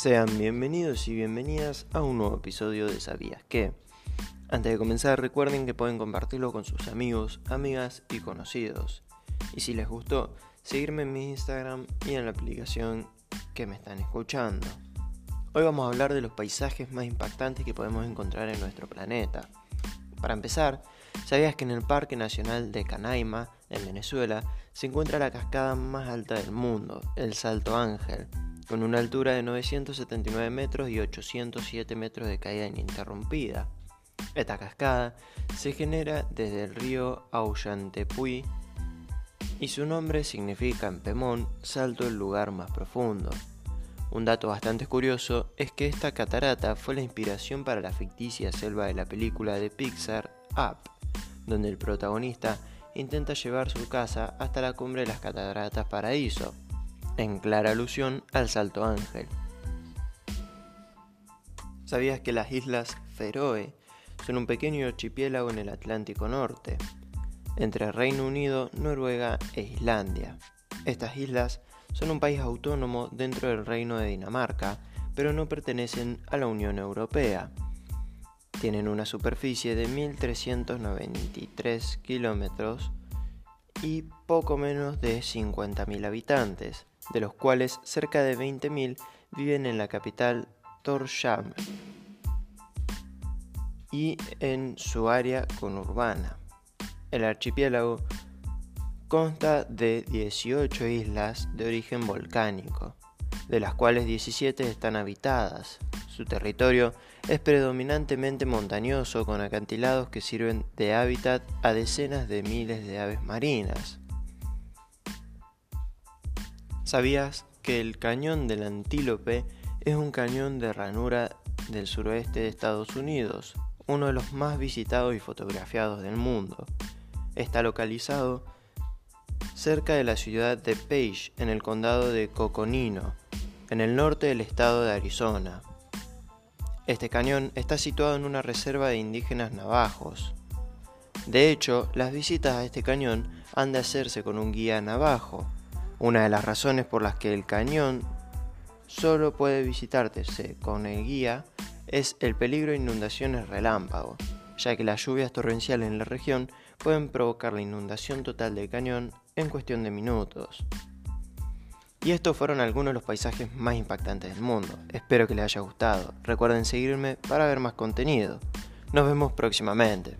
Sean bienvenidos y bienvenidas a un nuevo episodio de ¿Sabías qué? Antes de comenzar recuerden que pueden compartirlo con sus amigos, amigas y conocidos. Y si les gustó, seguirme en mi Instagram y en la aplicación que me están escuchando. Hoy vamos a hablar de los paisajes más impactantes que podemos encontrar en nuestro planeta. Para empezar, ¿sabías que en el Parque Nacional de Canaima, en Venezuela, se encuentra la cascada más alta del mundo, el Salto Ángel, con una altura de 979 metros y 807 metros de caída ininterrumpida? Esta cascada se genera desde el río Auyantepuy y su nombre significa en Pemón salto el lugar más profundo. Un dato bastante curioso es que esta catarata fue la inspiración para la ficticia selva de la película de Pixar Up, donde el protagonista intenta llevar su casa hasta la cumbre de las cataratas Paraíso, en clara alusión al Salto Ángel. ¿Sabías que las islas Feroe son un pequeño archipiélago en el Atlántico Norte, entre Reino Unido, Noruega e Islandia? Estas islas son un país autónomo dentro del Reino de Dinamarca, pero no pertenecen a la Unión Europea. Tienen una superficie de 1.393 kilómetros y poco menos de 50.000 habitantes, de los cuales cerca de 20.000 viven en la capital Tórshavn y en su área conurbana. El archipiélago consta de 18 islas de origen volcánico, de las cuales 17 están habitadas. Su territorio es predominantemente montañoso con acantilados que sirven de hábitat a decenas de miles de aves marinas. ¿Sabías que el cañón del Antílope es un cañón de ranura del suroeste de Estados Unidos, uno de los más visitados y fotografiados del mundo? Está localizado cerca de la ciudad de Page, en el condado de Coconino, en el norte del estado de Arizona. Este cañón está situado en una reserva de indígenas navajos. De hecho, las visitas a este cañón han de hacerse con un guía navajo. Una de las razones por las que el cañón solo puede visitarse con el guía es el peligro de inundaciones relámpago, ya que las lluvias torrenciales en la región pueden provocar la inundación total del cañón en cuestión de minutos. Y estos fueron algunos de los paisajes más impactantes del mundo. Espero que les haya gustado. Recuerden seguirme para ver más contenido. Nos vemos próximamente.